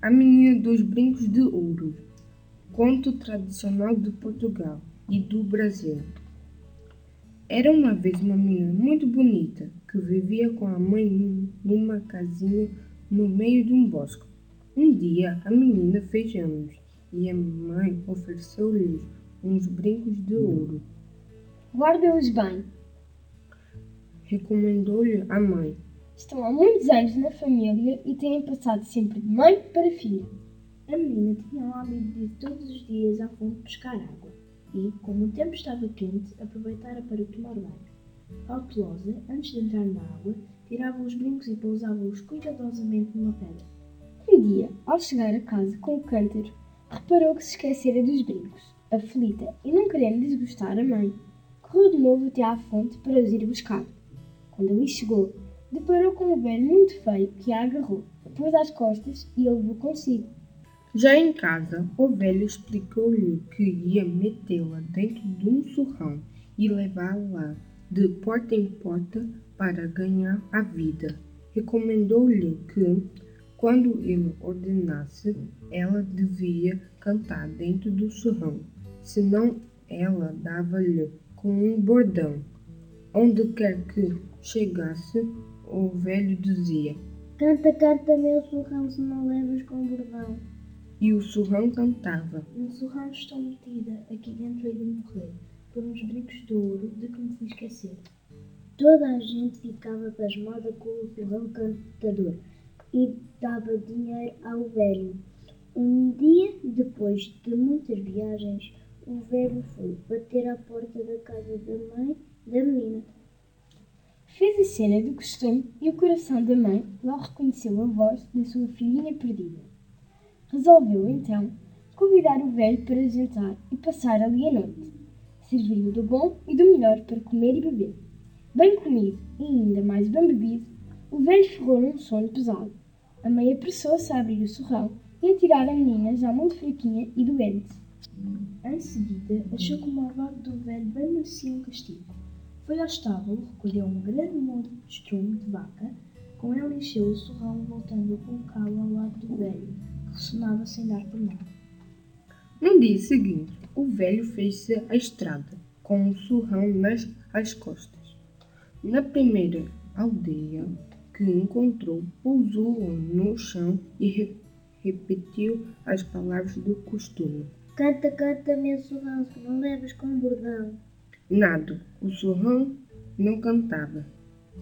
A Menina dos Brincos de Ouro Conto tradicional de Portugal e do Brasil. Era uma vez uma menina muito bonita que vivia com a mãe numa casinha no meio de um bosque. Um dia a menina fez anos e a mãe ofereceu-lhe uns brincos de ouro. Guarda-os bem, Recomendou-lhe a mãe. Estão há muitos anos na família e têm passado sempre de mãe para filha. A menina tinha o hábito de ir todos os dias à fonte pescar água e, como o tempo estava quente, aproveitara para tomar banho. Cautelosa, antes de entrar na água, tirava os brincos e pousava-os cuidadosamente numa pedra. Um dia, ao chegar a casa com o cântaro, reparou que se esquecera dos brincos. Aflita e não querendo desgostar a mãe, correu de novo até à fonte para os ir buscar. Quando ali chegou, deparou com um velho muito feio que a agarrou, pôs às costas e a levou consigo. Já em casa, o velho explicou-lhe que ia metê-la dentro de um surrão e levá-la de porta em porta para ganhar a vida. Recomendou-lhe que, quando ele ordenasse, ela devia cantar dentro do surrão, senão ela dava-lhe com um bordão. Onde quer que chegasse, o velho dizia, Canta, canta, meu surrão, se não levas com bordão. e o surrão cantava. No surrão estou metida, aqui dentro hei de morrer, por uns brincos de ouro de que me fui esquecer. Toda a gente ficava pasmada com o surrão cantador e dava dinheiro ao velho. Um dia, depois de muitas viagens, o velho foi bater à porta da casa da mãe da menina. Fez a cena do costume e o coração da mãe logo reconheceu a voz da sua filhinha perdida. Resolveu então convidar o velho para jantar e passar ali a noite. Serviu do bom e do melhor para comer e beber. Bem comido e ainda mais bem bebido, o velho ferrou num sono pesado. A mãe apressou-se a abrir o surrão e a tirar a menina já muito fraquinha e doente. Em seguida, achou que o malvado do velho bem merecia um castigo. Foi ao estábulo, recolheu um grande monte de estrume de vaca, com ele encheu o surrão, voltando a colocá-lo ao lado do velho, que ressonava sem dar por nada. No dia seguinte, o velho fez-se à estrada, com o surrão nas às costas. Na primeira aldeia que encontrou, pousou no chão e re- repetiu as palavras do costume. Canta, canta, meu surrão, se não levas com bordão. Nada, o surrão não cantava.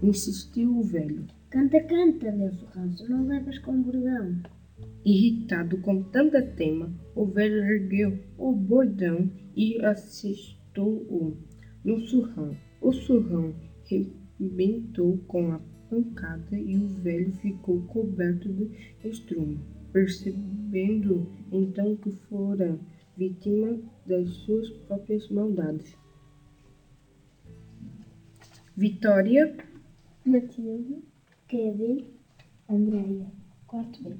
Insistiu o velho. Canta, canta, meu surrão, se não levas com bordão. Irritado com tanta tema, o velho ergueu o bordão e assestou-o no surrão. O surrão rebentou com a pancada e o velho ficou coberto de estrume, percebendo então que fora vítima das suas próprias maldades. Vitória Matilde, Kevin, Andreia, quarto B.